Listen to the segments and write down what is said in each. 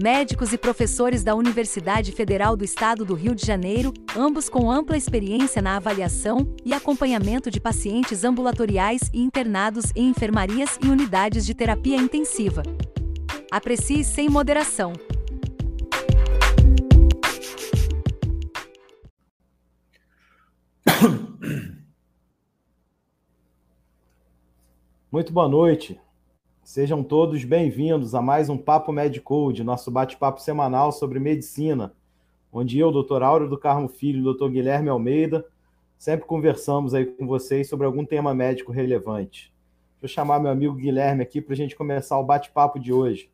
médicos e professores da Universidade Federal do Estado do Rio de Janeiro, ambos com ampla experiência na avaliação e acompanhamento de pacientes ambulatoriais e internados em enfermarias e unidades de terapia intensiva. Aprecie sem moderação. Muito boa noite. Sejam todos bem-vindos a mais um Papo Medicode, nosso bate-papo semanal sobre medicina, onde eu, Dr. Áureo do Carmo Filho e Dr. Guilherme Almeida, sempre conversamos aí com vocês sobre algum tema médico relevante. Vou chamar meu amigo Guilherme aqui para a gente começar o bate-papo de hoje.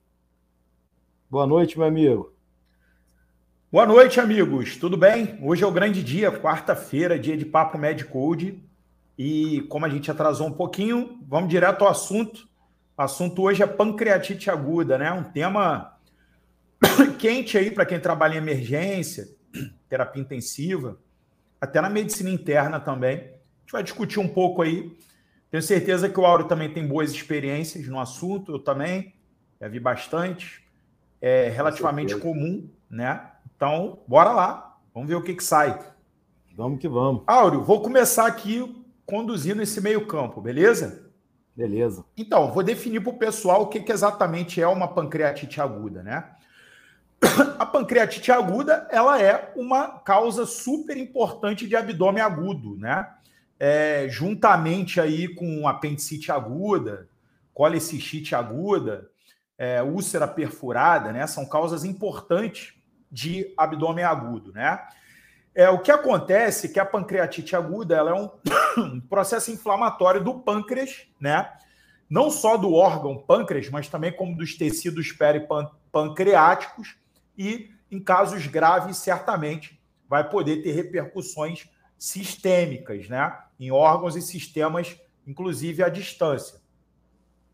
Boa noite, meu amigo. Boa noite, amigos. Tudo bem? Hoje é o grande dia, quarta-feira, dia de Papo Medicode. E como a gente atrasou um pouquinho, vamos direto ao assunto assunto hoje é pancreatite aguda, né? Um tema quente aí para quem trabalha em emergência, terapia intensiva, até na medicina interna também. A gente vai discutir um pouco aí. Tenho certeza que o Auro também tem boas experiências no assunto, eu também, já vi bastante. É relativamente comum, né? Então, bora lá. Vamos ver o que, que sai. Vamos que vamos. Áureo, vou começar aqui conduzindo esse meio campo, beleza? Beleza. Então, vou definir para o pessoal o que, que exatamente é uma pancreatite aguda, né? A pancreatite aguda, ela é uma causa super importante de abdômen agudo, né? É, juntamente aí com apendicite aguda, colecistite aguda, é, úlcera perfurada, né? São causas importantes de abdômen agudo, né? É, o que acontece é que a pancreatite aguda ela é um, processo inflamatório do pâncreas, né? Não só do órgão pâncreas, mas também como dos tecidos peripancreáticos e, em casos graves, certamente vai poder ter repercussões sistêmicas, né? Em órgãos e sistemas, inclusive à distância.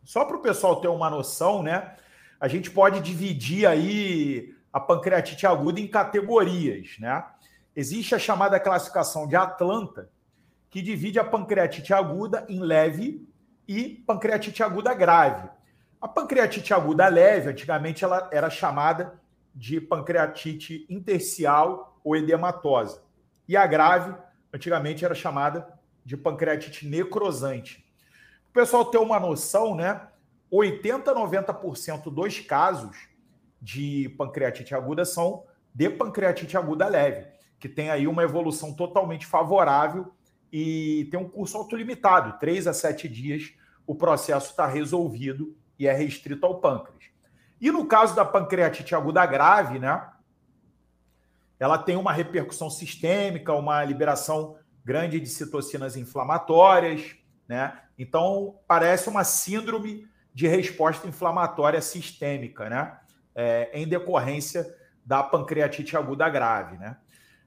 Só para o pessoal ter uma noção, né? A gente pode dividir aí a pancreatite aguda em categorias, né? Existe a chamada classificação de Atlanta, que divide a pancreatite aguda em leve e pancreatite aguda grave. A pancreatite aguda leve, antigamente, ela era chamada de pancreatite intercial ou edematosa. E a grave, antigamente, era chamada de pancreatite necrosante. O pessoal ter uma noção, né? 80 a 90% dos casos de pancreatite aguda são de pancreatite aguda leve que tem aí uma evolução totalmente favorável e tem um curso autolimitado, três a sete dias, o processo está resolvido e é restrito ao pâncreas. E no caso da pancreatite aguda grave, né? Ela tem uma repercussão sistêmica, uma liberação grande de citocinas inflamatórias, né? Então, parece uma síndrome de resposta inflamatória sistêmica, né? É, em decorrência da pancreatite aguda grave, né?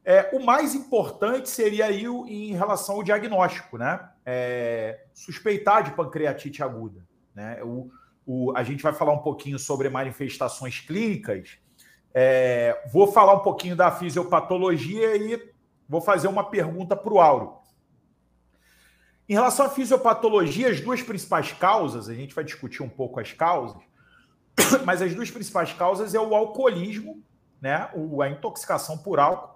É, o mais importante seria aí o, em relação ao diagnóstico, né? É, suspeitar de pancreatite aguda. Né? O, o, a gente vai falar um pouquinho sobre manifestações clínicas. É, vou falar um pouquinho da fisiopatologia e vou fazer uma pergunta para o Auro. Em relação à fisiopatologia, as duas principais causas, a gente vai discutir um pouco as causas, mas as duas principais causas é o alcoolismo, né? A intoxicação por álcool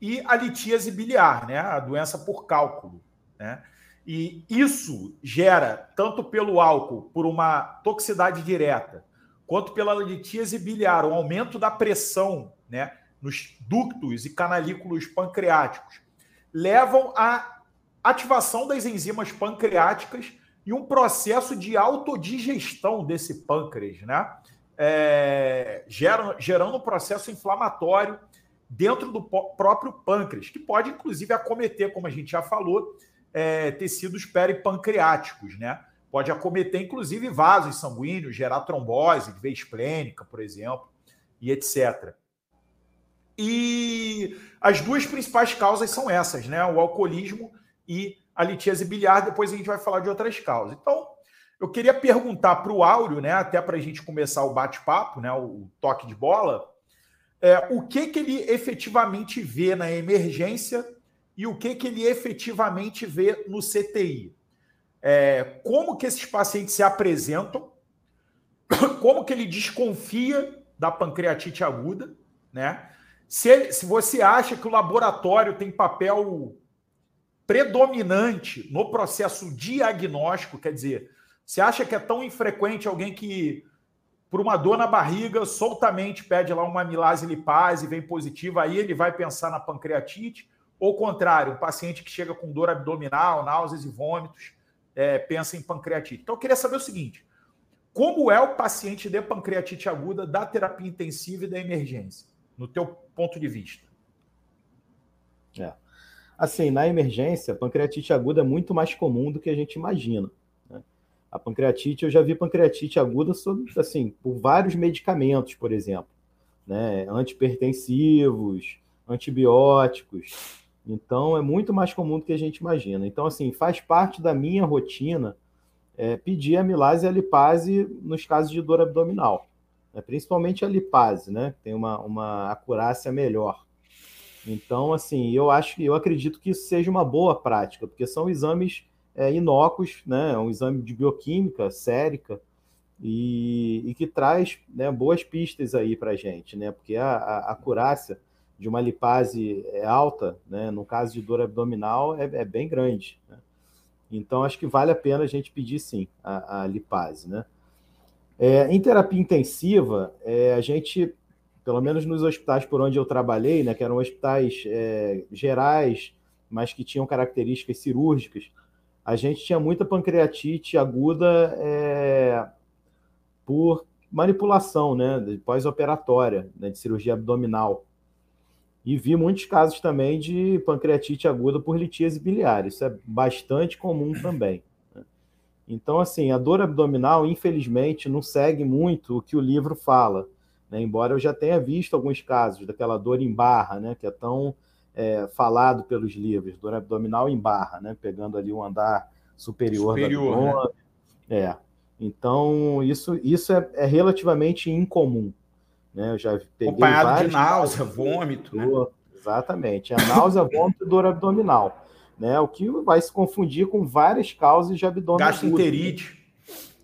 e a litíase biliar, né? a doença por cálculo. Né? E isso gera, tanto pelo álcool, por uma toxicidade direta, quanto pela litíase biliar, um aumento da pressão né, nos ductos e canalículos pancreáticos, levam à ativação das enzimas pancreáticas e um processo de autodigestão desse pâncreas, né? É, gerando um processo inflamatório dentro do próprio pâncreas, que pode, inclusive, acometer, como a gente já falou, é, tecidos peripancreáticos, né? Pode acometer, inclusive, vasos sanguíneos, gerar trombose, veia esplênica, por exemplo, e etc. E as duas principais causas são essas, né? O alcoolismo e a litíase biliar. Depois a gente vai falar de outras causas. Então, eu queria perguntar para o Áureo, né? Até para a gente começar o bate-papo, né? O toque de bola. É, o que, que ele efetivamente vê na emergência e o que, que ele efetivamente vê no CTI. É, como que esses pacientes se apresentam, como que ele desconfia da pancreatite aguda, né? Se, ele, se você acha que o laboratório tem papel predominante no processo diagnóstico, quer dizer, você acha que é tão infrequente alguém que, por uma dor na barriga, soltamente pede lá uma amilase lipase vem positiva, aí ele vai pensar na pancreatite? Ou contrário, um paciente que chega com dor abdominal, náuseas e vômitos, é, pensa em pancreatite. Então, eu queria saber o seguinte: como é o paciente de pancreatite aguda da terapia intensiva e da emergência, no teu ponto de vista? É. Assim, na emergência, pancreatite aguda é muito mais comum do que a gente imagina. A pancreatite, eu já vi pancreatite aguda assim, por vários medicamentos, por exemplo, né? antipertensivos, antibióticos. Então, é muito mais comum do que a gente imagina. Então, assim, faz parte da minha rotina é, pedir amilase e a lipase nos casos de dor abdominal. Né? Principalmente a lipase, né? Tem uma, uma acurácia melhor. Então, assim, eu acho eu acredito que isso seja uma boa prática, porque são exames é, inócuos, né? É um exame de bioquímica sérica e, e que traz né, boas pistas aí para a gente, né? Porque a, a, a acurácia de uma lipase é alta, né? no caso de dor abdominal, é, é bem grande. Né? Então, acho que vale a pena a gente pedir sim a, a lipase. Né? É, em terapia intensiva, é, a gente, pelo menos nos hospitais por onde eu trabalhei, né, que eram hospitais é, gerais, mas que tinham características cirúrgicas, a gente tinha muita pancreatite aguda é, por manipulação, né, pós-operatória, né, de cirurgia abdominal. E vi muitos casos também de pancreatite aguda por litíase biliar. Isso é bastante comum também. Né? Então, assim, a dor abdominal, infelizmente, não segue muito o que o livro fala. Né? Embora eu já tenha visto alguns casos daquela dor em barra, né? que é tão é, falado pelos livros, dor abdominal em barra, né? pegando ali o andar superior, superior da abdômen. Né? É. Então, isso, isso é, é relativamente incomum. Né? Eu já peguei Acompanhado de náusea, vômito. Né? Exatamente. A náusea, vômito e dor abdominal. Né? O que vai se confundir com várias causas de abdômen. Gastroenterite.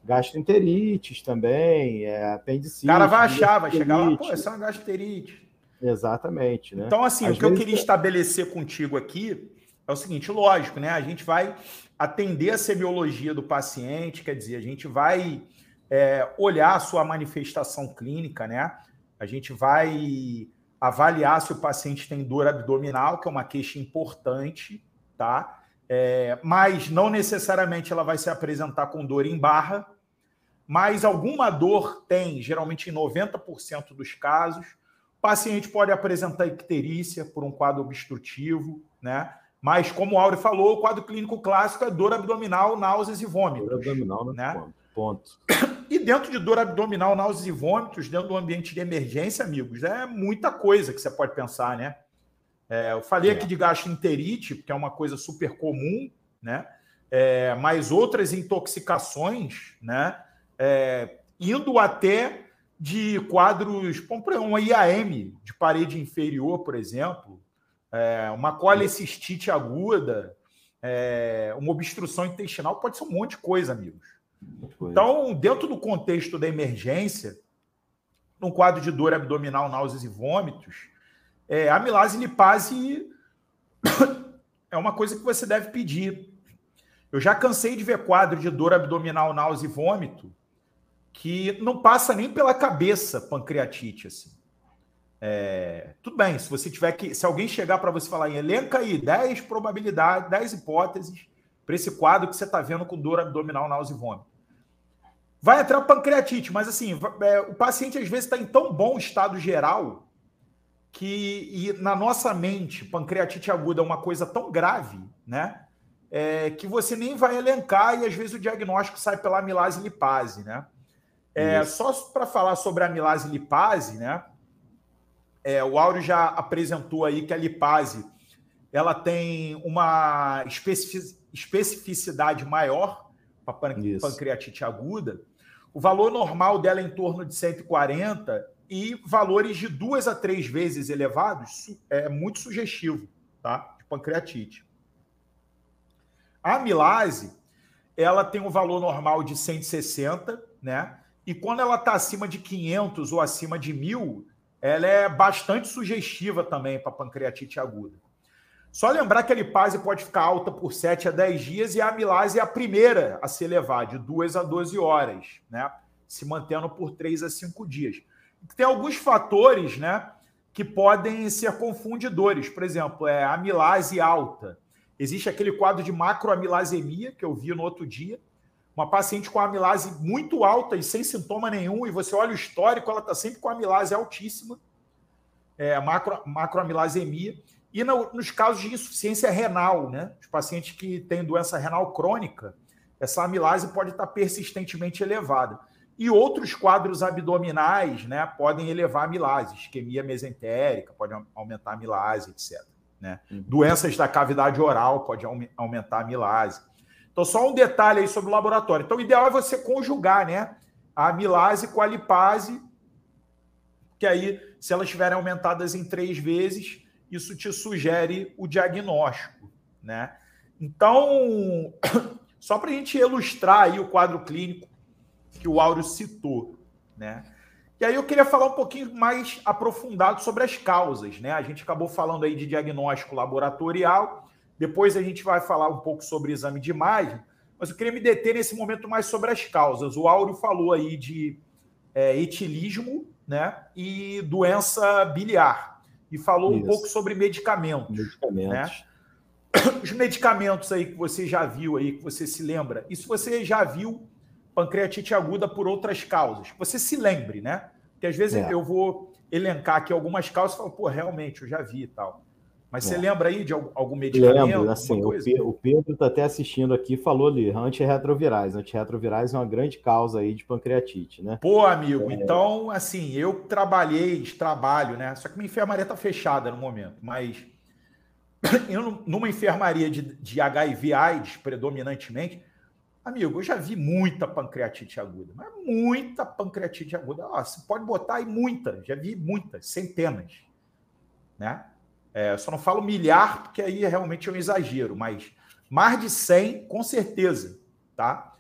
Gastroenterites também, é, apendicite. O cara vai achar, vai chegar lá, pô, é uma gastroenterite. Exatamente. Né? Então, assim, Às o que eu queria estabelecer contigo aqui é o seguinte: lógico, né? A gente vai atender a semiologia do paciente, quer dizer, a gente vai é, olhar a sua manifestação clínica, né? A gente vai avaliar se o paciente tem dor abdominal, que é uma queixa importante, tá? É, mas não necessariamente ela vai se apresentar com dor em barra, mas alguma dor tem, geralmente em 90% dos casos. O paciente pode apresentar icterícia por um quadro obstrutivo, né? Mas, como o Auri falou, o quadro clínico clássico é dor abdominal, náuseas e vômitos. Dor abdominal, né? né? Ponto. E dentro de dor abdominal, náuseas e vômitos, dentro do ambiente de emergência, amigos, é muita coisa que você pode pensar, né? É, eu falei é. aqui de gastroenterite, que é uma coisa super comum, né? É, mas outras intoxicações, né? É, indo até de quadros, uma IAM de parede inferior, por exemplo, é, uma colecistite aguda, é, uma obstrução intestinal, pode ser um monte de coisa, amigos. Então, dentro do contexto da emergência, num quadro de dor abdominal, náuseas e vômitos, é, a amilase lipase é uma coisa que você deve pedir. Eu já cansei de ver quadro de dor abdominal, náusea e vômito que não passa nem pela cabeça pancreatite assim. É, tudo bem, se você tiver que, se alguém chegar para você falar elenca aí 10 probabilidades, 10 hipóteses para esse quadro que você está vendo com dor abdominal, náusea e vômito. Vai entrar pancreatite, mas assim, é, o paciente às vezes está em tão bom estado geral que na nossa mente, pancreatite aguda é uma coisa tão grave, né? É, que você nem vai elencar e às vezes o diagnóstico sai pela amilase lipase, né? É, só para falar sobre a amilase lipase, né? é, o Áureo já apresentou aí que a lipase ela tem uma especificidade maior para pancreatite aguda. O valor normal dela é em torno de 140 e valores de duas a três vezes elevados é muito sugestivo, tá? De pancreatite. A amilase, ela tem um valor normal de 160, né? E quando ela está acima de 500 ou acima de 1000, ela é bastante sugestiva também para pancreatite aguda. Só lembrar que a lipase pode ficar alta por 7 a 10 dias e a amilase é a primeira a se elevar, de 2 a 12 horas, né? Se mantendo por 3 a 5 dias. Tem alguns fatores, né? Que podem ser confundidores. Por exemplo, é a amilase alta. Existe aquele quadro de macroamilasemia que eu vi no outro dia, uma paciente com amilase muito alta e sem sintoma nenhum, e você olha o histórico, ela está sempre com amilase altíssima, é, macro, macroamilasemia. E no, nos casos de insuficiência renal, né? Os pacientes que têm doença renal crônica, essa amilase pode estar persistentemente elevada. E outros quadros abdominais, né, podem elevar a amilase, isquemia mesentérica, pode aumentar a amilase, etc. Né? Uhum. Doenças da cavidade oral pode aumentar a amilase. Então, só um detalhe aí sobre o laboratório. Então, o ideal é você conjugar né, a amilase com a lipase, que aí, se elas estiverem aumentadas em três vezes, isso te sugere o diagnóstico. Né? Então, só para a gente ilustrar aí o quadro clínico que o Áureo citou, né? E aí eu queria falar um pouquinho mais aprofundado sobre as causas, né? A gente acabou falando aí de diagnóstico laboratorial, depois a gente vai falar um pouco sobre exame de imagem, mas eu queria me deter nesse momento mais sobre as causas. O Áureo falou aí de é, etilismo né, e doença biliar. E falou Isso. um pouco sobre medicamentos. Medicamentos. Né? Os medicamentos aí que você já viu aí, que você se lembra, isso você já viu pancreatite aguda por outras causas. Você se lembre, né? Porque às vezes é. eu vou elencar aqui algumas causas e falo, pô, realmente, eu já vi e tal. Mas você é. lembra aí de algum medicamento? Lembro, assim, o, Pedro está até assistindo aqui, falou ali, antirretrovirais. Antirretrovirais é uma grande causa aí de pancreatite, né? Pô, amigo, é... então, assim, eu trabalhei, trabalho, né? Só que minha enfermaria está fechada no momento, mas eu, numa enfermaria de, de HIV AIDS, predominantemente, amigo, eu já vi muita pancreatite aguda, mas muita pancreatite aguda. Ó, você pode botar aí muita, já vi muitas, centenas, né? É, só não falo milhar, porque aí realmente é um exagero, mas mais de 100, com certeza, tá?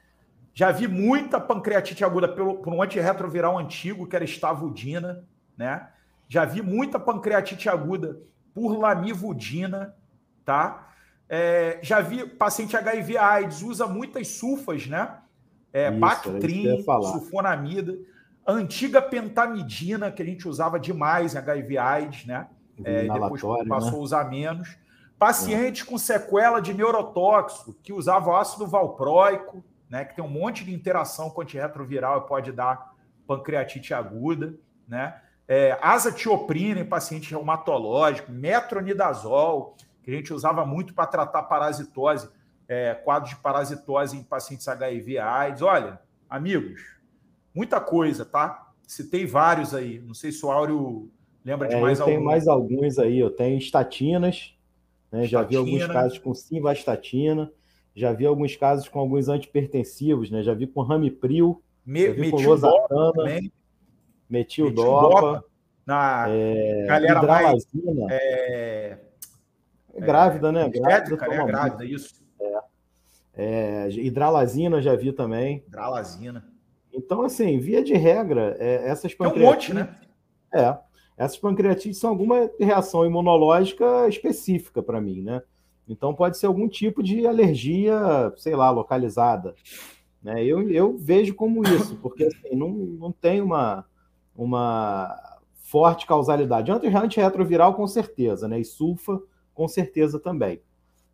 Já vi muita pancreatite aguda pelo, por um antirretroviral antigo, que era estavudina, né? Já vi muita pancreatite aguda por lamivudina, tá? É, já vi paciente HIV AIDS, usa muitas sulfas, né? É, Isso, Bactrim, sulfonamida, antiga pentamidina, que a gente usava demais em HIV AIDS, né? É, depois passou né? a usar menos. Paciente é. com sequela de neurotóxico, que usava ácido valproico, né? Que tem um monte de interação com antirretroviral e pode dar pancreatite aguda, né? É, azatioprina em paciente reumatológico, metronidazol, que a gente usava muito para tratar parasitose, é, quadros de parasitose em pacientes HIV AIDS. Olha, amigos, muita coisa, tá? Citei vários aí. Não sei se o Áureo lembra de é, mais. Tem mais alguns aí. Eu tenho estatinas, né? já vi alguns casos com simvastatina, já vi alguns casos com alguns antipertensivos, né? Já vi com ramipril, Me, já vi com losartana, metildopa. Na é, galera mais é, é grávida, né? Grávida, é grávida, isso. É. é. hidralazina já vi também. Hidralazina. Então, assim, via de regra, é, essas pancreatites... Tem um monte, né? É. Essas pancreatites são alguma reação imunológica específica para mim, né? Então pode ser algum tipo de alergia, sei lá, localizada. Né? Eu, eu vejo como isso, porque assim, não, não tem uma, uma forte causalidade. Antirretroviral, com certeza, né? E sulfa, com certeza também.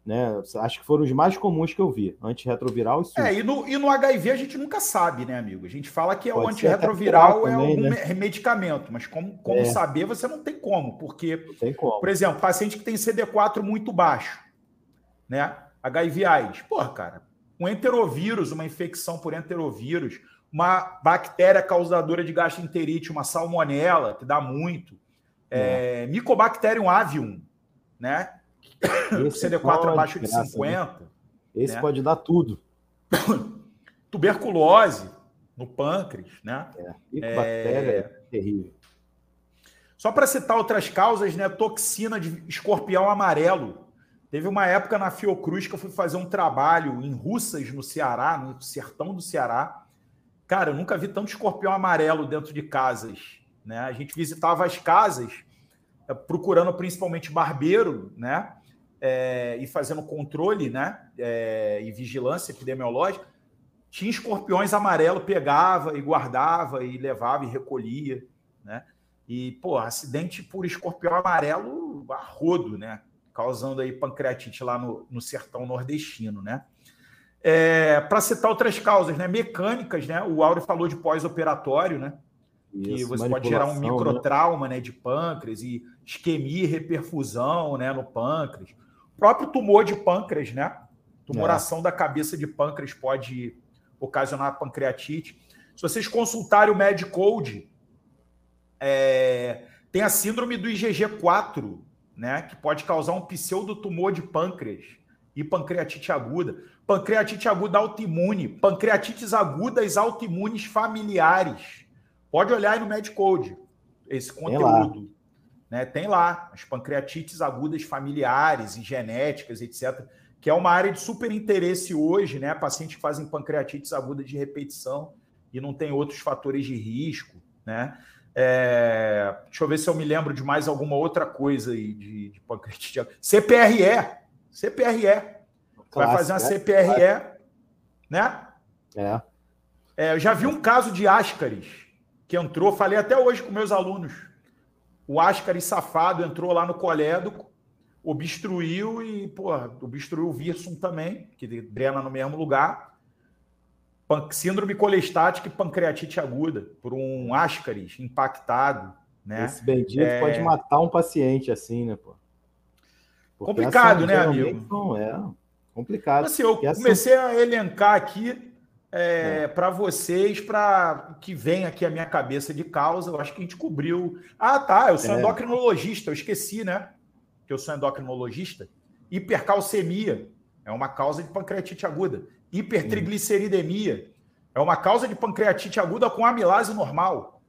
Né? Acho que foram os mais comuns que eu vi, antirretroviral e sulfa. É, e no, e no HIV a gente nunca sabe, né, amigo? A gente fala que é o antirretroviral é também, algum né? medicamento, mas como, como é. saber, você não tem como, porque, tem como. por exemplo, paciente que tem CD4 muito baixo, né? HIV AIDS, porra, cara, um enterovírus, uma infecção por enterovírus, uma bactéria causadora de gastroenterite, uma salmonela, que dá muito, É, é. Mycobacterium avium, né? Esse CD4 abaixo de 50. Né? Esse né? pode dar tudo. Tuberculose no pâncreas, né? É, Mycobactéria é, é terrível. Só para citar outras causas, né? Toxina de escorpião amarelo. Teve uma época na Fiocruz que eu fui fazer um trabalho em Russas, no Ceará, no sertão do Ceará. Cara, eu nunca vi tanto escorpião amarelo dentro de casas. Né? A gente visitava as casas eh, procurando principalmente barbeiro, né? É, e fazendo controle, né? É, e vigilância epidemiológica. Tinha escorpiões amarelo, pegava e guardava e levava e recolhia, né? E, pô, acidente por escorpião amarelo a rodo, né? Causando aí pancreatite lá no, no sertão nordestino, né? É, Para citar outras causas, né? Mecânicas, né? O Áureo falou de pós-operatório, né? Isso, que você pode gerar um né? microtrauma né? né, de pâncreas e isquemia e reperfusão né, no pâncreas. Próprio tumor de pâncreas, né? Tumoração é. da cabeça de pâncreas pode ocasionar pancreatite. Se vocês consultarem o MedCode, é, tem a síndrome do IgG4, né? Que pode causar um pseudotumor de pâncreas e pancreatite aguda. Pancreatite aguda autoimune, pancreatites agudas autoimunes familiares Pode olhar aí no MedCode esse conteúdo. Tem lá. Né? Tem lá as pancreatites agudas familiares e genéticas, etc., que é uma área de super interesse hoje, né? Pacientes que fazem pancreatites agudas de repetição e não tem outros fatores de risco, né? É... Deixa eu ver se eu me lembro de mais alguma outra coisa aí de, de pancreatite aguda. CPRE. CPRE. Vai fazer uma CPRE, né? É. é. Eu já vi um caso de Ascaris que entrou, falei até hoje com meus alunos. O Ascari safado entrou lá no colédoco, obstruiu e, pô, obstruiu o Virsum também, que drena no mesmo lugar. Síndrome colestática e pancreatite aguda, por um Ascaris impactado. Né? Esse bendito é... pode matar um paciente assim, né, pô? Porque complicado, né, amigo? Não é complicado. Assim, eu comecei a elencar aqui é, é. para vocês, para que vem aqui a minha cabeça de causa. Eu acho que a gente cobriu. Ah, tá. Eu sou é. endocrinologista, eu esqueci, né? Que eu sou endocrinologista. Hipercalcemia é uma causa de pancreatite aguda. Hipertrigliceridemia é uma causa de pancreatite aguda com amilase normal.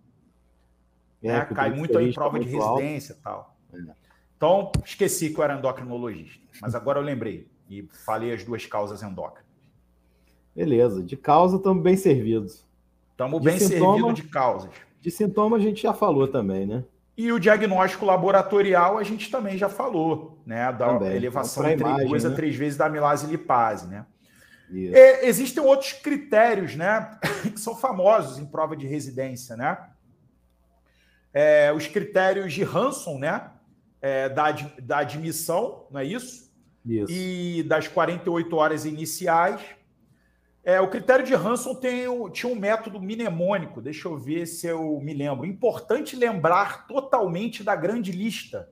É, né? Cai muito em prova de residência e tal. É. Então, esqueci que eu era endocrinologista. Mas agora eu lembrei e falei as duas causas endócrinas. Beleza. De causa, estamos bem servidos. Estamos bem servidos de causas. De sintoma, a gente já falou também, né? E o diagnóstico laboratorial a gente também já falou, né? Da também. elevação de três, né? três vezes da amilase lipase, né? É, existem outros critérios, né? Que são famosos em prova de residência, né? É, os critérios de Hanson, né? É, da, da admissão, não é isso? Isso. E das 48 horas iniciais é, o critério de Hanson tem, tinha um método mnemônico, deixa eu ver se eu me lembro. Importante lembrar totalmente da grande lista.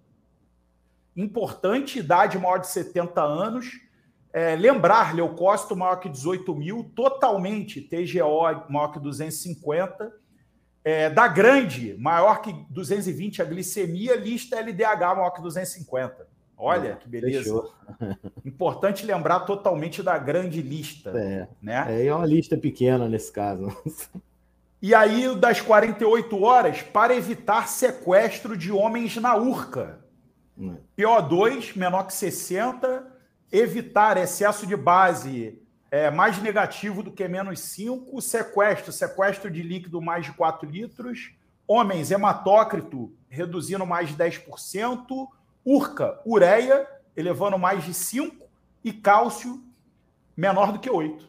Importante, idade maior de 70 anos. É, lembrar leucócito maior que 18 mil, totalmente TGO maior que 250. É, da grande, maior que 220 a glicemia, lista LDH maior que 250. Olha que beleza. Fechou. Importante lembrar totalmente da grande lista. É, né? é uma lista pequena nesse caso. E aí, das 48 horas, para evitar sequestro de homens na urca. Hum. PO2 menor que 60, evitar excesso de base é, mais negativo do que menos 5, sequestro, sequestro de líquido mais de 4 litros, homens hematócrito reduzindo mais de 10%, Urca, ureia, elevando mais de 5 e cálcio menor do que 8.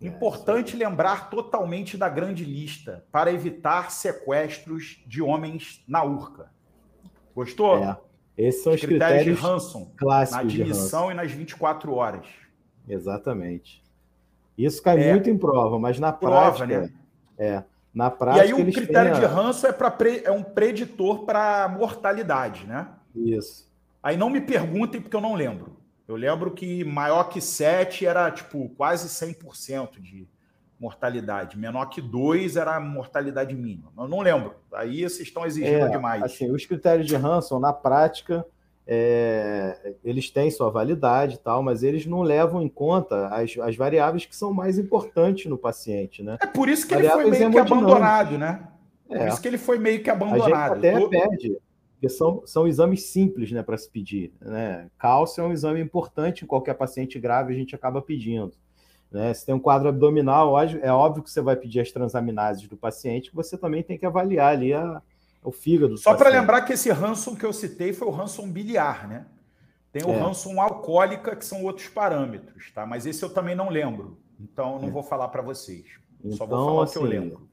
É, Importante lembrar totalmente da grande lista para evitar sequestros de homens na urca. Gostou? É. Esses são os, os critérios, critérios, de Hanson clássicos na admissão e nas 24 horas. Exatamente. Isso cai é. muito em prova, mas na prova, prática, né? É. Na prática, e aí o critério têm... de Hanson é, pre... é um preditor para mortalidade, né? Isso. Aí não me perguntem porque eu não lembro. Eu lembro que maior que 7 era tipo quase 100% de mortalidade. Menor que 2 era a mortalidade mínima. Eu não lembro. Aí vocês estão exigindo é, demais. Assim, os critérios de Hanson, na prática, é, eles têm sua validade e tal, mas eles não levam em conta as, as variáveis que são mais importantes no paciente, né? É por isso que variáveis ele foi meio que abandonado, né? É. Por isso que ele foi meio que abandonado. A gente até Todo... porque são, são exames simples né, para se pedir. Né? Cálcio é um exame importante em qualquer paciente grave, a gente acaba pedindo. Né? Se tem um quadro abdominal, é óbvio que você vai pedir as transaminases do paciente, você também tem que avaliar ali a, o fígado. Só para lembrar que esse Hanson que eu citei foi o Hanson biliar, né? Tem o é. Hanson alcoólica, que são outros parâmetros, tá? Mas esse eu também não lembro. Então, não é. vou falar para vocês. Então, Só vou então, falar assim, o que eu assim, lembro.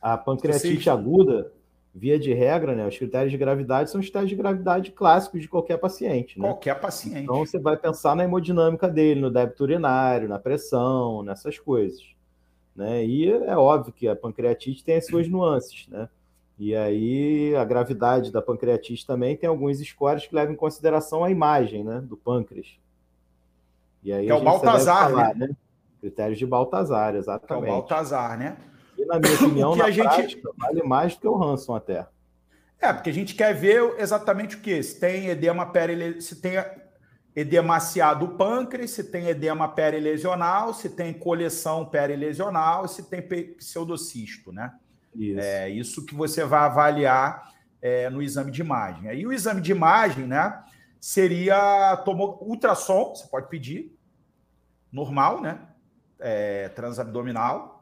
A pancreatite aguda, via de regra, né? Os critérios de gravidade são os critérios de gravidade clássicos de qualquer paciente. Né? Qualquer paciente. Então você vai pensar na hemodinâmica dele, no débito urinário, na pressão, nessas coisas. Né? E é óbvio que a pancreatite tem as suas nuances, né? E aí a gravidade da pancreatite também tem alguns scores que levam em consideração a imagem né, do pâncreas. E aí que é o Baltazar, falar, né? né? Critérios de Baltazar, exatamente. Que é o Baltazar, né? E, na minha opinião, na a gente... prática, vale mais do que o Hanson até. É, porque a gente quer ver exatamente o que? Se tem edema perile... se tem edema do pâncreas, se tem edema perilesional, se tem coleção perilesional, se tem pseudocisto, né? Isso. É isso que você vai avaliar é, no exame de imagem. Aí o exame de imagem, né, seria tomo, ultrassom, você pode pedir, normal, né? É, transabdominal,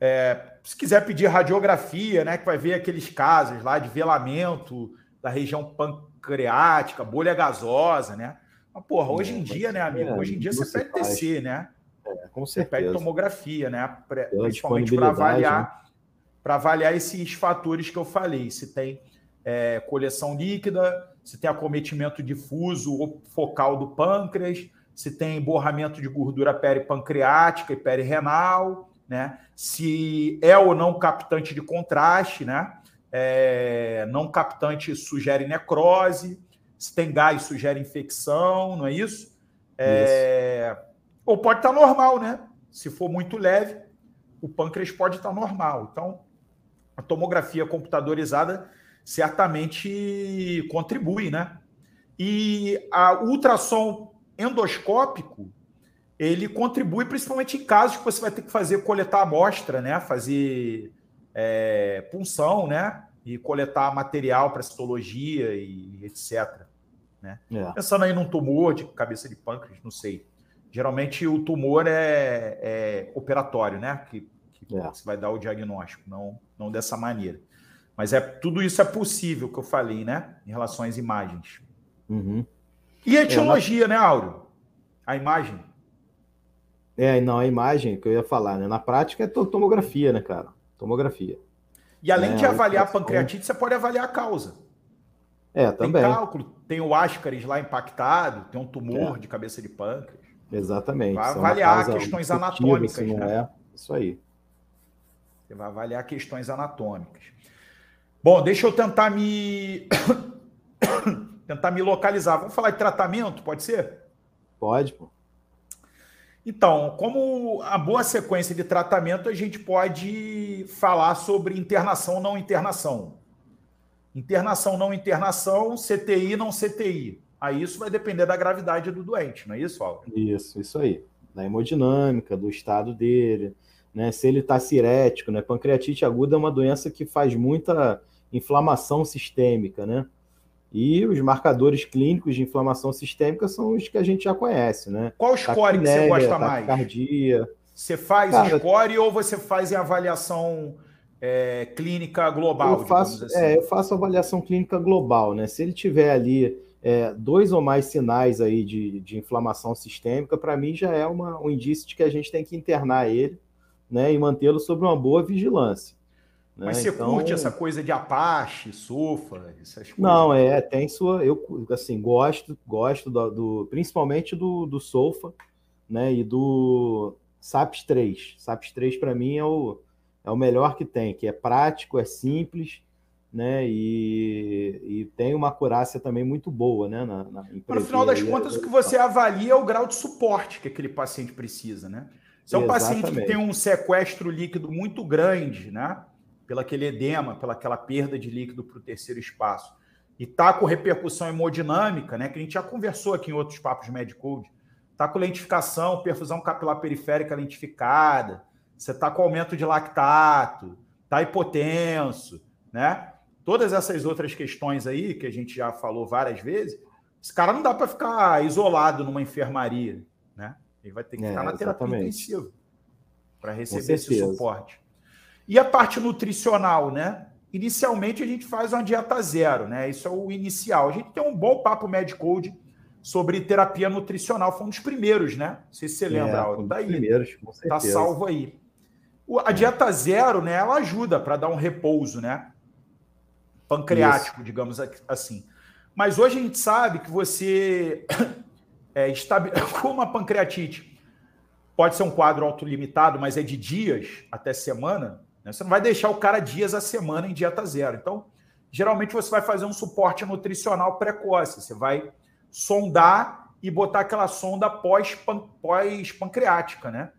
é, se quiser pedir radiografia, né, que vai ver aqueles casos lá de velamento da região pancreática, bolha gasosa, né? Mas, porra, hoje em dia, né, amigo? Hoje em dia você pede TC, né? É, com certeza. Você pede tomografia, né? Principalmente para avaliar, né? para avaliar esses fatores que eu falei. Se tem é, coleção líquida, se tem acometimento difuso ou focal do pâncreas, se tem borramento de gordura peripancreática e perirenal, né? Se é ou não captante de contraste, né? É, não captante sugere necrose, se tem gás sugere infecção, não é isso? É, isso. Ou pode estar normal, né? Se for muito leve, o pâncreas pode estar normal. Então, a tomografia computadorizada certamente contribui, né? E a ultrassom endoscópico ele contribui principalmente em casos que você vai ter que fazer coletar amostra, né? Fazer é, punção, né? E coletar material para citologia e etc. Né? É. Pensando aí num tumor de cabeça de pâncreas, não sei. Geralmente o tumor é, é operatório, né? Que, que é. você vai dar o diagnóstico, não, não dessa maneira. Mas é tudo isso é possível que eu falei, né? Em relação às imagens. Uhum. E a etiologia, é, né, Áureo? A imagem. É, não, a imagem que eu ia falar, né? Na prática é tomografia, né, cara? Tomografia. E além é, de avaliar a pancreatite, você pode avaliar a causa. É, também. Tem cálculo, tem o Ascaris lá impactado, tem um tumor é. de cabeça de pâncreas. Exatamente. Vai avaliar questões anatômicas. Não né? é. Isso aí. Você vai avaliar questões anatômicas. Bom, deixa eu tentar me tentar me localizar. Vamos falar de tratamento, pode ser? Pode, pô. Então, como a boa sequência de tratamento, a gente pode falar sobre internação não internação. Internação não internação, CTI não CTI. Aí isso vai depender da gravidade do doente, não é isso, Álvaro? Isso, isso aí. Da hemodinâmica, do estado dele, né? Se ele está cirético, né? Pancreatite aguda é uma doença que faz muita inflamação sistêmica, né? E os marcadores clínicos de inflamação sistêmica são os que a gente já conhece, né? Qual score que você gosta mais? Cardia. Você faz Cara, score ou você faz em avaliação é, clínica global? Eu faço, assim? é, eu faço avaliação clínica global, né? Se ele tiver ali é, dois ou mais sinais aí de, de inflamação sistêmica, para mim já é uma, um indício de que a gente tem que internar ele né, e mantê-lo sob uma boa vigilância. Né? Mas você então... curte essa coisa de Apache, Sofa, essas coisas? Não, é, tem sua. Eu assim, gosto, gosto do, do principalmente do, do Sofa, né? E do SAPS 3. SAPS 3 para mim é o, é o melhor que tem, que é prático, é simples, né? E, e tem uma acurácia também muito boa, né? Na, na no final das contas, o que você avalia é o grau de suporte que aquele paciente precisa, né? Se é um Exatamente. paciente que tem um sequestro líquido muito grande, né? Pelo aquele edema, pela aquela perda de líquido para o terceiro espaço, e está com repercussão hemodinâmica, né? Que a gente já conversou aqui em outros papos Medicode, está com lentificação, perfusão capilar periférica lentificada, você está com aumento de lactato, está hipotenso, né? Todas essas outras questões aí, que a gente já falou várias vezes, esse cara não dá para ficar isolado numa enfermaria, né? Ele vai ter que ficar é, na terapia intensiva para receber esse suporte. E a parte nutricional, né? Inicialmente a gente faz uma dieta zero, né? Isso é o inicial. A gente tem um bom papo Medcode sobre terapia nutricional. Foi um dos primeiros, né? Não sei se você lembra, é, um Daí. Primeiros, com certeza. Tá salvo aí. A dieta zero, né? Ela ajuda para dar um repouso, né? Pancreático, Isso. digamos assim. Mas hoje a gente sabe que você é, como a pancreatite pode ser um quadro autolimitado, mas é de dias até semana, né? você não vai deixar o cara dias a semana em dieta zero. Então, geralmente você vai fazer um suporte nutricional precoce, você vai sondar e botar aquela sonda pós-pancreática, né?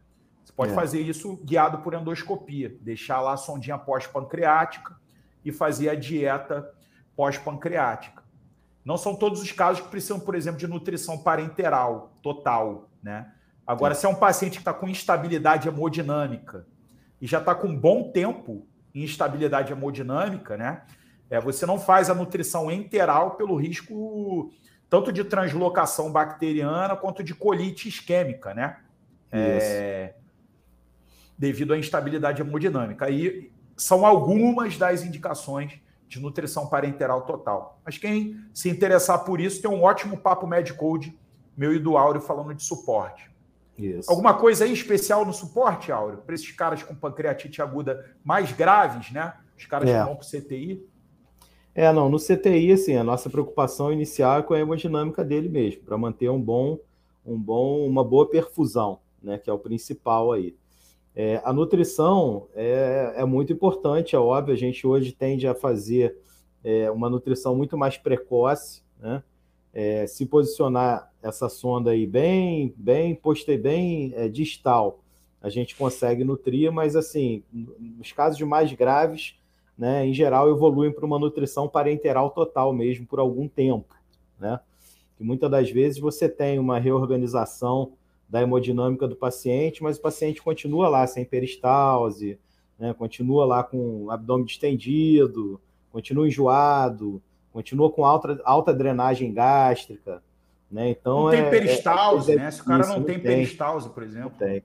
Você pode é. fazer isso guiado por endoscopia, deixar lá a sondinha pós-pancreática e fazer a dieta pós-pancreática. Não são todos os casos que precisam, por exemplo, de nutrição parenteral total, né? Agora, Sim. se é um paciente que está com instabilidade hemodinâmica e já está com bom tempo em instabilidade hemodinâmica, né? É, você não faz a nutrição enteral pelo risco tanto de translocação bacteriana quanto de colite isquêmica, né? É, devido à instabilidade hemodinâmica. Aí são algumas das indicações de nutrição parenteral total. Mas quem se interessar por isso, tem um ótimo papo Medcode, meu e do Áureo, falando de suporte. Isso. Alguma coisa aí especial no suporte, Áureo? Para esses caras com pancreatite aguda mais graves, né? Os caras é. que vão para o CTI? É, não, no CTI, assim, a nossa preocupação inicial é com a hemodinâmica dele mesmo, para manter um bom, um bom, uma boa perfusão, né? Que é o principal aí. É, a nutrição é, é, muito importante, é óbvio, a gente hoje tende a fazer é, uma nutrição muito mais precoce, né? É, se posicionar essa sonda aí bem, bem, postei bem é, distal, a gente consegue nutrir, mas assim, nos casos mais graves, né, em geral, evoluem para uma nutrição parenteral total mesmo por algum tempo, né? Que muitas das vezes você tem uma reorganização da hemodinâmica do paciente, mas o paciente continua lá sem peristalse, né? continua lá com o abdômen distendido, continua enjoado, continua com alta, alta drenagem gástrica. Né? Então, não tem é, é peristalse, é, é, né? Se o cara isso, não, não tem, tem peristalse, por exemplo. Tem.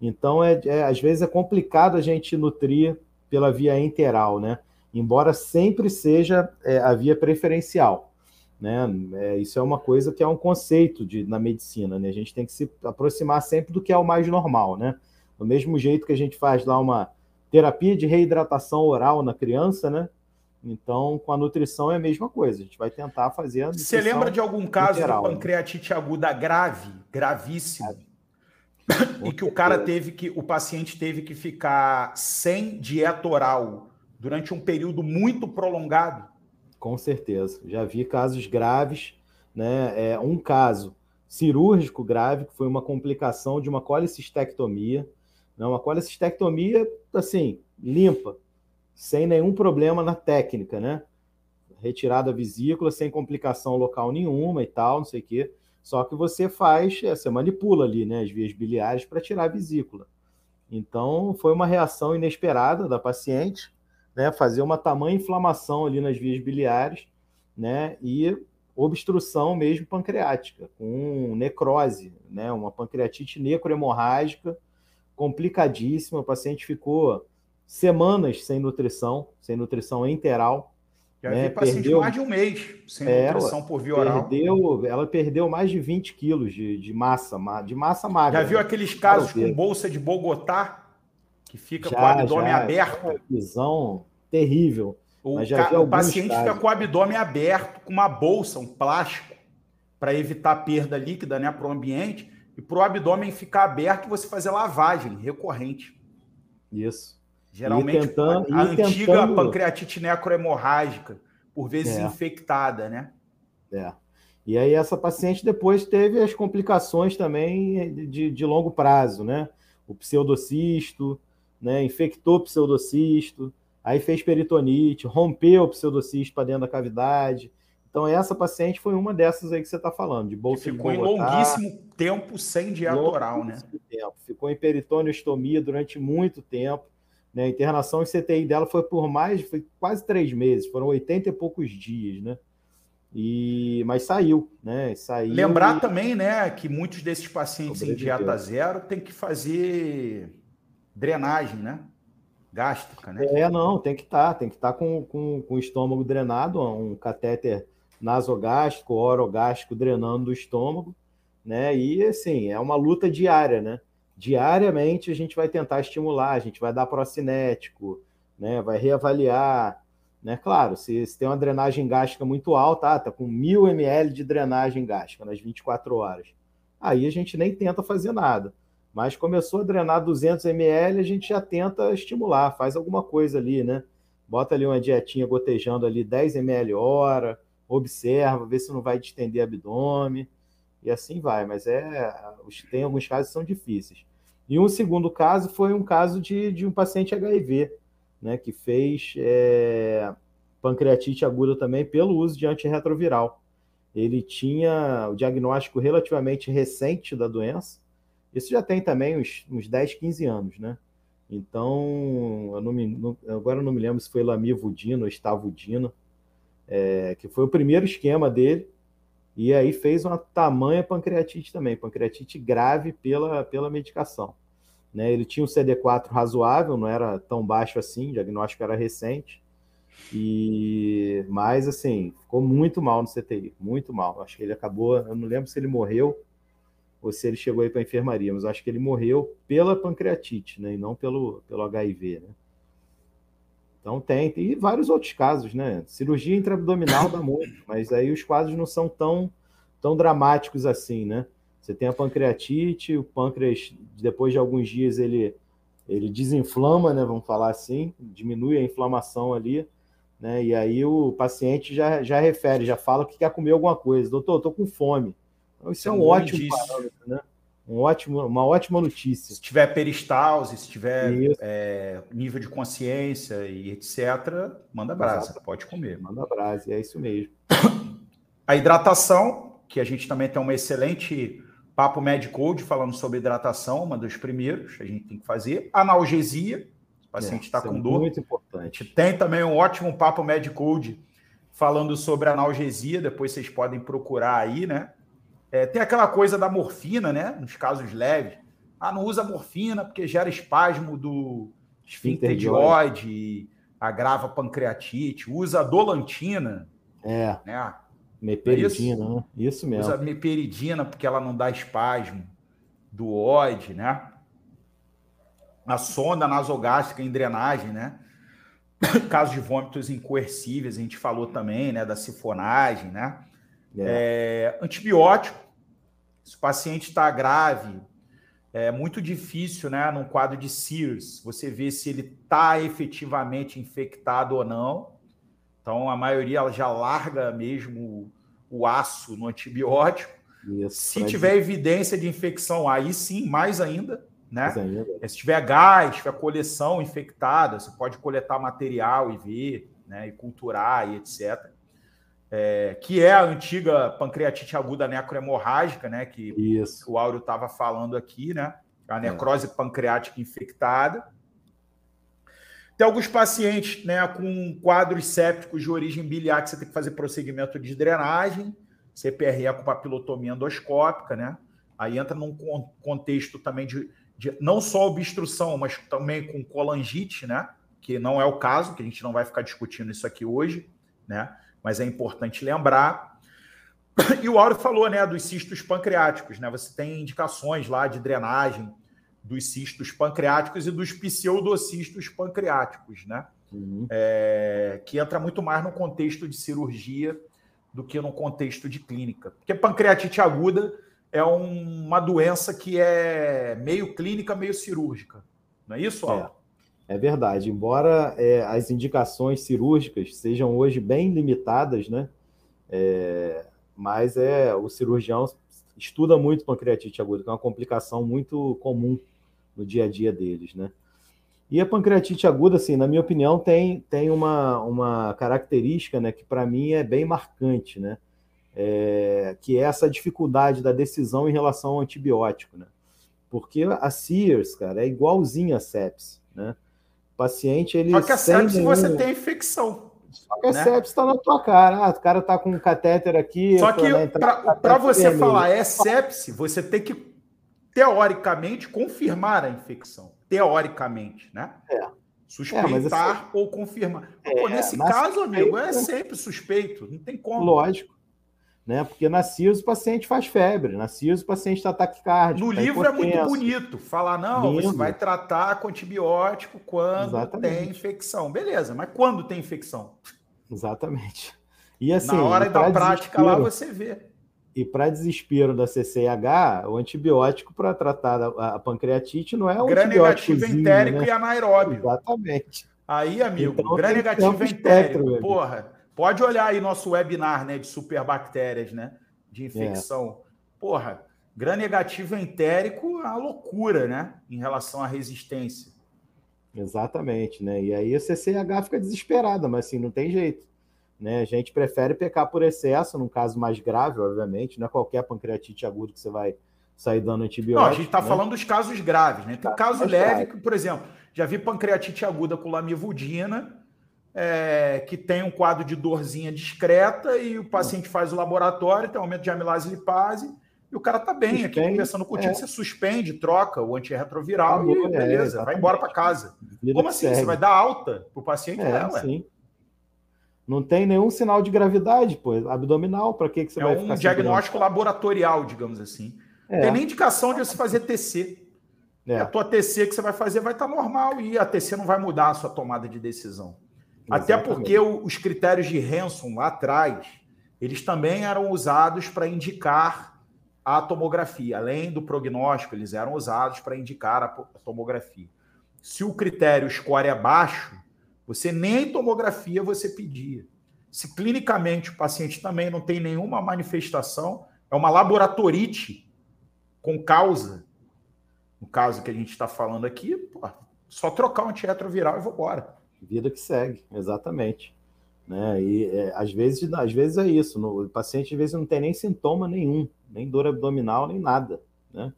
Então, é, é, às vezes é complicado a gente nutrir pela via enteral, né? Embora sempre seja é, a via preferencial. Né? É, isso é uma coisa que é um conceito de, na medicina, né? A gente tem que se aproximar sempre do que é o mais normal, né? Do mesmo jeito que a gente faz lá uma terapia de reidratação oral na criança, né? Então, com a nutrição é a mesma coisa. A gente vai tentar fazer a Você lembra de algum caso literal, de né? pancreatite aguda grave, gravíssimo, e que o cara teve que, o paciente teve que ficar sem dieta oral durante um período muito prolongado? Com certeza. Já vi casos graves, né? É, um caso cirúrgico grave, que foi uma complicação de uma colicistectomia. Né? Uma colicistectomia, assim, limpa, sem nenhum problema na técnica, né? Retirada vesícula, sem complicação local nenhuma e tal, não sei o quê. Só que você faz, é, você manipula ali, né, as vias biliares para tirar a vesícula. Então, foi uma reação inesperada da paciente, né, fazer uma tamanha inflamação ali nas vias biliares, né, e obstrução mesmo pancreática, com necrose, né, uma pancreatite necrohemorrágica complicadíssima. O paciente ficou semanas sem nutrição, sem nutrição enteral. Já né, vi paciente perdeu, mais de um mês sem é, nutrição por via oral. Perdeu, ela perdeu mais de 20 quilos de, de massa, de massa magra. Já viu aqueles casos com bolsa de Bogotá? Que fica já, com o abdômen já, aberto? Visão terrível. O, o paciente casos. fica com o abdômen aberto, com uma bolsa, um plástico, para evitar perda líquida né, para o ambiente, e para o abdômen ficar aberto você fazer lavagem recorrente. Isso. Geralmente tentando, a antiga tentando... pancreatite necrohemorrágica, por vezes é. infectada, né? É. E aí essa paciente depois teve as complicações também de, de longo prazo, né? o pseudocisto, né? Infectou o pseudocisto, aí fez peritonite, rompeu o pseudocisto para dentro da cavidade. Então, essa paciente foi uma dessas aí que você está falando, de bolsa que ficou em longuíssimo tempo sem dieta oral, né? Tempo. Ficou em peritoneuostomia durante muito tempo. Né? A internação em CTI dela foi por mais, foi quase três meses, foram 80 e poucos dias, né? E, mas saiu, né? Saiu Lembrar e... também, né, que muitos desses pacientes em dieta zero tem que fazer drenagem, né? Gástrica, né? É, não, tem que estar, tá, tem que estar tá com, com, com o estômago drenado, um catéter nasogástrico, orogástrico drenando do estômago, né? E assim, é uma luta diária, né? Diariamente a gente vai tentar estimular, a gente vai dar procinético, né? Vai reavaliar, né? Claro, se, se tem uma drenagem gástrica muito alta, ah, tá com mil ml de drenagem gástrica nas 24 horas, aí a gente nem tenta fazer nada. Mas começou a drenar 200 ml, a gente já tenta estimular, faz alguma coisa ali, né? Bota ali uma dietinha gotejando ali 10 ml hora, observa, vê se não vai distender abdômen, e assim vai. Mas é, tem alguns casos que são difíceis. E um segundo caso foi um caso de, de um paciente HIV, né, que fez é, pancreatite aguda também pelo uso de antirretroviral. Ele tinha o diagnóstico relativamente recente da doença, isso já tem também uns, uns 10, 15 anos, né? Então, eu não me, não, agora eu não me lembro se foi lamivudina ou estavudina, é, que foi o primeiro esquema dele, e aí fez uma tamanha pancreatite também, pancreatite grave pela, pela medicação. Né? Ele tinha um CD4 razoável, não era tão baixo assim, o diagnóstico era recente, e mas assim, ficou muito mal no CTI, muito mal. Acho que ele acabou, eu não lembro se ele morreu ou se ele chegou aí para a enfermaria, mas acho que ele morreu pela pancreatite, né? E não pelo, pelo HIV, né? Então tem, tem vários outros casos, né? Cirurgia intraabdominal dá muito, mas aí os quadros não são tão, tão dramáticos assim, né? Você tem a pancreatite, o pâncreas, depois de alguns dias, ele, ele desinflama, né? Vamos falar assim, diminui a inflamação ali, né? E aí o paciente já, já refere, já fala que quer comer alguma coisa. Doutor, tô com fome. Então, isso é, é um, um ótimo parâmetro, né? Um ótimo, uma ótima notícia. Se tiver peristalse, se tiver é, nível de consciência e etc., manda brasa, Exato. pode comer. Manda brasa, é isso mesmo. A hidratação, que a gente também tem uma excelente papo Medicode falando sobre hidratação, uma dos primeiros, a gente tem que fazer. Analgesia, o paciente está é, com é dor. Muito importante. Tem também um ótimo papo Medicode falando sobre analgesia, depois vocês podem procurar aí, né? É, tem aquela coisa da morfina, né? Nos casos leves. Ah, não usa morfina porque gera espasmo do esfinterdioide, agrava pancreatite. Usa dolantina. É. Né? Meperidina, é isso? né? Isso mesmo. Usa meperidina porque ela não dá espasmo do óide, né? A sonda nasogástrica em drenagem, né? Casos de vômitos incoercíveis, a gente falou também, né? Da sifonagem, né? É. É, antibiótico, se o paciente está grave, é muito difícil, né, num quadro de SIRS, você ver se ele está efetivamente infectado ou não. Então, a maioria ela já larga mesmo o aço no antibiótico. Isso, se tiver evidência de infecção, aí sim, mais ainda, né? Mais ainda. É, se tiver gás, tiver coleção infectada, você pode coletar material e ver, né, e culturar e etc é, que é a antiga pancreatite aguda necrohemorrágica, né? Que, Isso. o Áureo estava falando aqui, né? A é. necrose é. pancreática infectada. Tem alguns pacientes né, com quadros sépticos de origem biliar que você tem que fazer procedimento de drenagem, CPRE com papilotomia endoscópica, né? Aí entra num contexto também de, de não só obstrução, mas também com colangite, né? Que não é o caso, que a gente não vai ficar discutindo isso aqui hoje, né? Mas é importante lembrar. E o Auro falou, né, dos cistos pancreáticos, né? Você tem indicações lá de drenagem dos cistos pancreáticos e dos pseudocistos pancreáticos, né? Uhum. É, que entra muito mais no contexto de cirurgia do que no contexto de clínica. Porque pancreatite aguda é um, uma doença que é meio clínica, meio cirúrgica. Não é isso, Auro? É. É verdade, embora é, as indicações cirúrgicas sejam hoje bem limitadas, né? É, mas é o cirurgião estuda muito pancreatite aguda, que é uma complicação muito comum no dia a dia deles, né? E a pancreatite aguda, assim, na minha opinião, tem, tem uma, uma característica, né, que para mim é bem marcante, né? É, que é essa dificuldade da decisão em relação ao antibiótico, né? Porque a Sears, cara, é igualzinha a sepsis, né? Paciente, ele... Só que a nenhum... você tem infecção. Só que a né? sepsis está na tua cara. Ah, o cara tá com um catéter aqui... Só que para você vermelho. falar é sepsis, você tem que, teoricamente, confirmar a infecção teoricamente, né? É. Suspeitar é, assim, ou confirmar. É, Pô, nesse caso, amigo, é sempre suspeito, não tem como. Lógico. Né? Porque na CIOS o paciente faz febre, na CIOS o paciente está cardíaco. No tá livro é muito bonito falar, não, Lindo. você vai tratar com antibiótico quando Exatamente. tem infecção. Beleza, mas quando tem infecção? Exatamente. E assim, na hora da prática lá você vê. E para desespero da CCH, o antibiótico para tratar a, pancreatite não é o Gram negativo entérico né? e anaeróbio. Exatamente. Aí, amigo, então, gram negativo entérico, porra, pode olhar aí nosso webinar, né, de superbactérias, né, de infecção. É. Porra, gram negativo entérico é uma loucura, né, em relação à resistência. Exatamente, né? E aí a CCH fica desesperada, mas assim, não tem jeito. Né? A gente prefere pecar por excesso, num caso mais grave, obviamente, não é qualquer pancreatite aguda que você vai sair dando antibiótico. Não, a gente está né? falando dos casos graves, né? Tem caso leve, que, por exemplo, já vi pancreatite aguda com lamivudina, é, que tem um quadro de dorzinha discreta e o paciente faz o laboratório, tem aumento de amilase lipase, e o cara tá bem suspende, aqui conversando contigo, é. você suspende, troca o antirretroviral e beleza, é, vai embora para casa. Vida Como assim? Segue. Você vai dar alta pro paciente? É, é sim. Não tem nenhum sinal de gravidade, pô, abdominal, para que, que você é vai ficar É um diagnóstico laboratorial, digamos assim. É. Tem nem indicação de você fazer TC. É. A tua TC que você vai fazer vai estar tá normal e a TC não vai mudar a sua tomada de decisão. Exatamente. Até porque os critérios de Hanson lá atrás, eles também eram usados para indicar a tomografia. Além do prognóstico, eles eram usados para indicar a tomografia. Se o critério score é baixo, você nem tomografia você pedia. Se clinicamente o paciente também não tem nenhuma manifestação, é uma laboratorite com causa, no caso que a gente está falando aqui, pô, só trocar um antirretroviral e vou embora. Vida que segue, exatamente. Né? E é, às, vezes, às vezes é isso, no, o paciente às vezes não tem nem sintoma nenhum, nem dor abdominal, nem nada, né?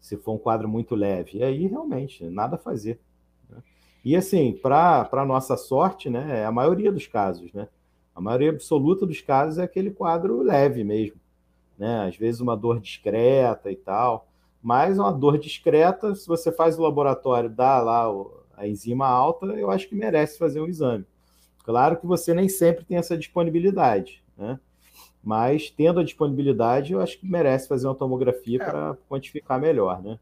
Se for um quadro muito leve. E aí, realmente, nada a fazer. E assim, para nossa sorte, né, é a maioria dos casos, né? A maioria absoluta dos casos é aquele quadro leve mesmo, né? Às vezes uma dor discreta e tal, mas uma dor discreta, se você faz o laboratório, dá lá a enzima alta, eu acho que merece fazer um exame. Claro que você nem sempre tem essa disponibilidade, né? Mas tendo a disponibilidade, eu acho que merece fazer uma tomografia é. para quantificar melhor, né?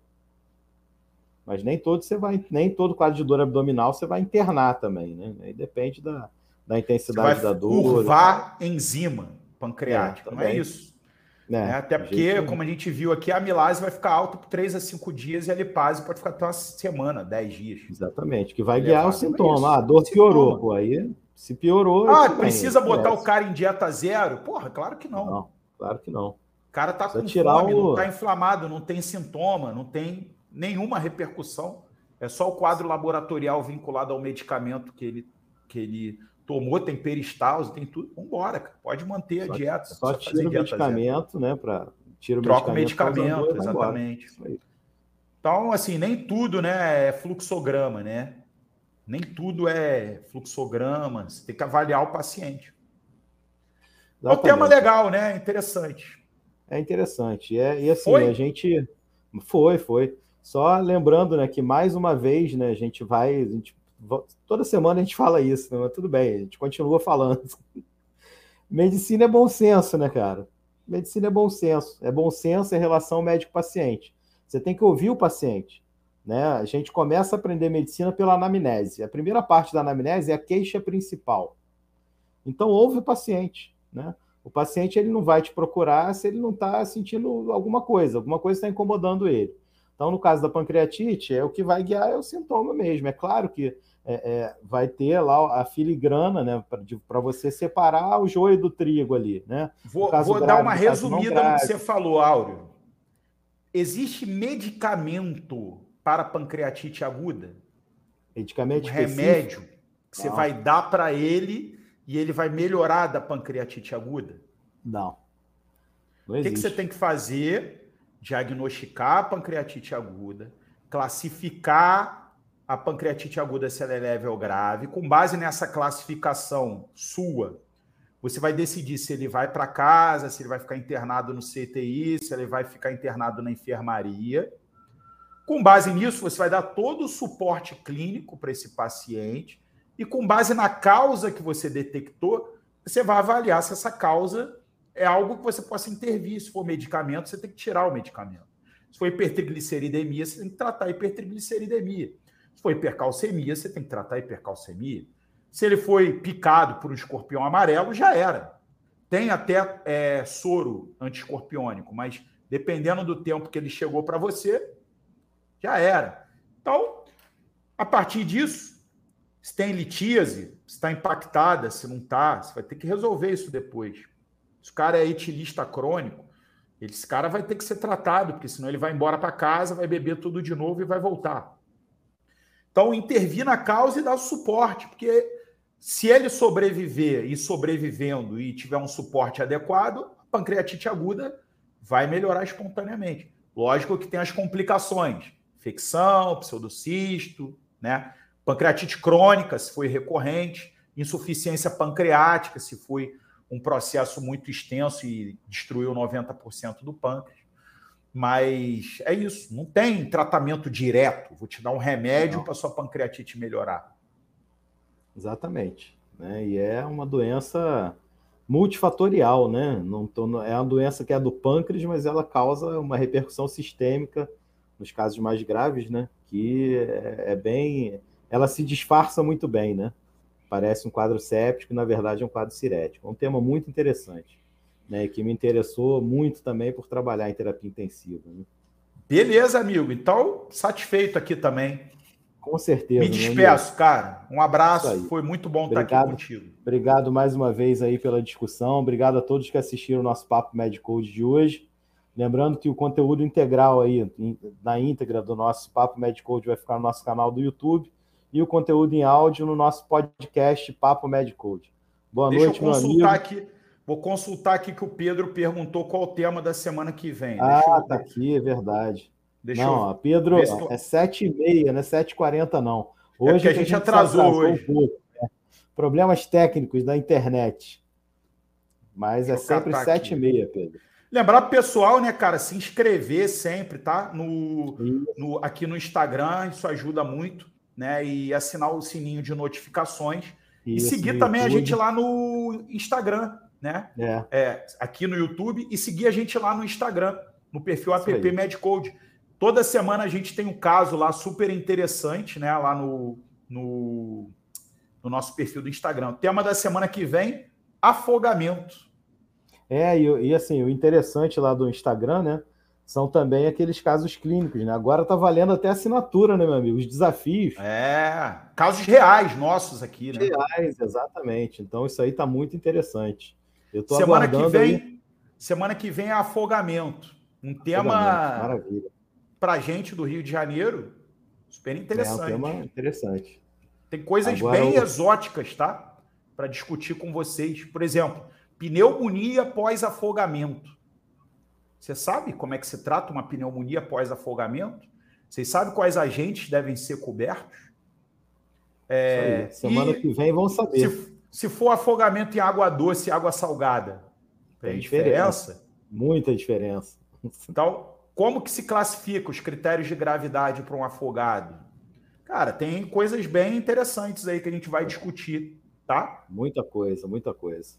Mas nem todo você vai, nem todo quadro de dor abdominal você vai internar também, né? Aí depende da, da intensidade da dor. Curvar enzima pancreática, é, não é isso. É, é, até porque, jeito... como a gente viu aqui, a amilase vai ficar alta por 3 a 5 dias e a lipase pode ficar até uma semana, 10 dias. Exatamente, que vai guiar o sintoma. Ah, a dor piorou, pô, aí se piorou. Ah, precisa botar o cara em dieta zero? Porra, claro que não. Não, claro que não. O cara tá com fome, o... não tá inflamado, não tem sintoma, não tem nenhuma repercussão. É só o quadro laboratorial vinculado ao medicamento que ele, que ele tomou, tem peristalse, tem tudo. Vambora, cara. pode manter só, a dieta. Só, tira o medicamento, né? Pra, tira o Troca medicamento, o medicamento, exatamente. Então, assim, nem tudo né, é fluxograma, né? Nem tudo é fluxograma. Você tem que avaliar o paciente. É um tema legal, né? Interessante. É interessante. É, e assim, foi? a gente. Foi, foi. Só lembrando, né, que mais uma vez, né, a gente vai, a gente, toda semana a gente fala isso, né, mas tudo bem, a gente continua falando. Medicina é bom senso, né, cara? Medicina é bom senso. É bom senso em relação médico-paciente. Você tem que ouvir o paciente. Né? A gente começa a aprender medicina pela anamnese. A primeira parte da anamnese é a queixa principal. Então, ouve o paciente. Né? O paciente ele não vai te procurar se ele não está sentindo alguma coisa, alguma coisa está incomodando ele. Então, no caso da pancreatite, é o que vai guiar é o sintoma mesmo. É claro que é, é, vai ter lá a filigrana, né, para você separar o joio do trigo ali, né? Vou, vou grave, dar uma resumida no que você falou, Áureo. Existe medicamento para pancreatite aguda? Medicamento um remédio que você Não. vai dar para ele e ele vai melhorar da pancreatite aguda? Não. Não O que, que você tem que fazer? Diagnosticar a pancreatite aguda, classificar a pancreatite aguda se ela é leve ou grave. Com base nessa classificação sua, você vai decidir se ele vai para casa, se ele vai ficar internado no CTI, se ele vai ficar internado na enfermaria. Com base nisso, você vai dar todo o suporte clínico para esse paciente e com base na causa que você detectou, você vai avaliar se essa causa é algo que você possa intervir. Se for medicamento, você tem que tirar o medicamento. Se for hipertrigliceridemia, você tem que tratar a hipertrigliceridemia. Se for hipercalcemia, você tem que tratar a hipercalcemia. Se ele foi picado por um escorpião amarelo, já era. Tem até é, soro antiescorpiônico, mas dependendo do tempo que ele chegou para você, já era. Então, a partir disso, se tem litíase, se está impactada, se não está, você vai ter que resolver isso depois. Se o cara é etilista crônico, esse cara vai ter que ser tratado, porque senão ele vai embora para casa, vai beber tudo de novo e vai voltar. Então, intervir na causa e dar suporte, porque se ele sobreviver e sobrevivendo e tiver um suporte adequado, a pancreatite aguda vai melhorar espontaneamente. Lógico que tem as complicações, infecção, pseudocisto, né? Pancreatite crônica, se foi recorrente, insuficiência pancreática, se foi um processo muito extenso e destruiu 90% do pâncreas. Mas é isso, não tem tratamento direto. Vou te dar um remédio para sua pancreatite melhorar. Exatamente. Né? E é uma doença multifatorial, né? Não tô, é uma doença que é do pâncreas, mas ela causa uma repercussão sistêmica nos casos mais graves, né? Que é, é bem. Ela se disfarça muito bem, né? Parece um quadro séptico, na verdade é um quadro cirético. É um tema muito interessante, né? Que me interessou muito também por trabalhar em terapia intensiva. Né? Beleza, amigo. Então, satisfeito aqui também. Com certeza. Me despeço, cara. Um abraço. Foi muito bom obrigado, estar aqui contigo. Obrigado mais uma vez aí pela discussão. Obrigado a todos que assistiram o nosso Papo Medicode de hoje. Lembrando que o conteúdo integral aí, na íntegra do nosso Papo Medicode, vai ficar no nosso canal do YouTube e o conteúdo em áudio no nosso podcast Papo Medicode. Boa Deixa noite, eu meu consultar amigo. aqui. Vou consultar aqui que o Pedro perguntou qual o tema da semana que vem. Ah, eu- tá aqui, é verdade. Deixa não, eu- ó, Pedro, é 7h30, não é 7h40, não. É porque a que gente atrasou se hoje. Um pouco, né? Problemas técnicos da internet. Mas é Deixa eu sempre catar aqui. 7h30, Pedro. Lembrar pro pessoal, né, cara, se inscrever sempre, tá? No, no- aqui no Instagram, isso ajuda muito, né? E assinar o sininho de notificações. E Isso, seguir no também a YouTube. gente lá no Instagram, né? É, É, aqui no YouTube e seguir a gente lá no Instagram, no perfil Isso app aí. Medcode. Toda semana a gente tem um caso lá super interessante, né? Lá no, no, no nosso perfil do Instagram. O tema da semana que vem: afogamento. É, e, e assim, o interessante lá do Instagram, né? São também aqueles casos clínicos, né? Agora tá valendo até assinatura, né, meu amigo? Os desafios É, casos reais nossos aqui, né? reais, exatamente. Então isso aí tá muito interessante. Eu tô Semana que aguardando vem, aí. semana que vem é afogamento. Um Afogamento, tema Maravilha. pra gente do Rio de Janeiro super É um interessante. tema interessante. Tem coisas Agora bem eu- exóticas, tá? Para discutir com vocês. Por exemplo, pneumonia pós-afogamento. Você sabe como é que se trata uma pneumonia pós-afogamento? Vocês sabem quais agentes devem ser cobertos? Isso aí. Semana e- que vem vão saber. Se, se for afogamento em água doce e água salgada, tem, Tem diferença? Muita diferença. Então, como que se classifica os critérios de gravidade para um afogado? Cara, tem coisas bem interessantes aí que a gente vai discutir, tá? Muita coisa, muita coisa.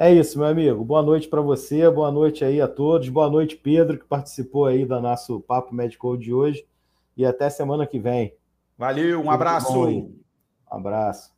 É isso, meu amigo. Boa noite para você, boa noite aí a todos. Boa noite, Pedro, que participou aí do nosso Papo Medical de hoje. E até semana que vem. Valeu, um Tudo abraço. Um abraço.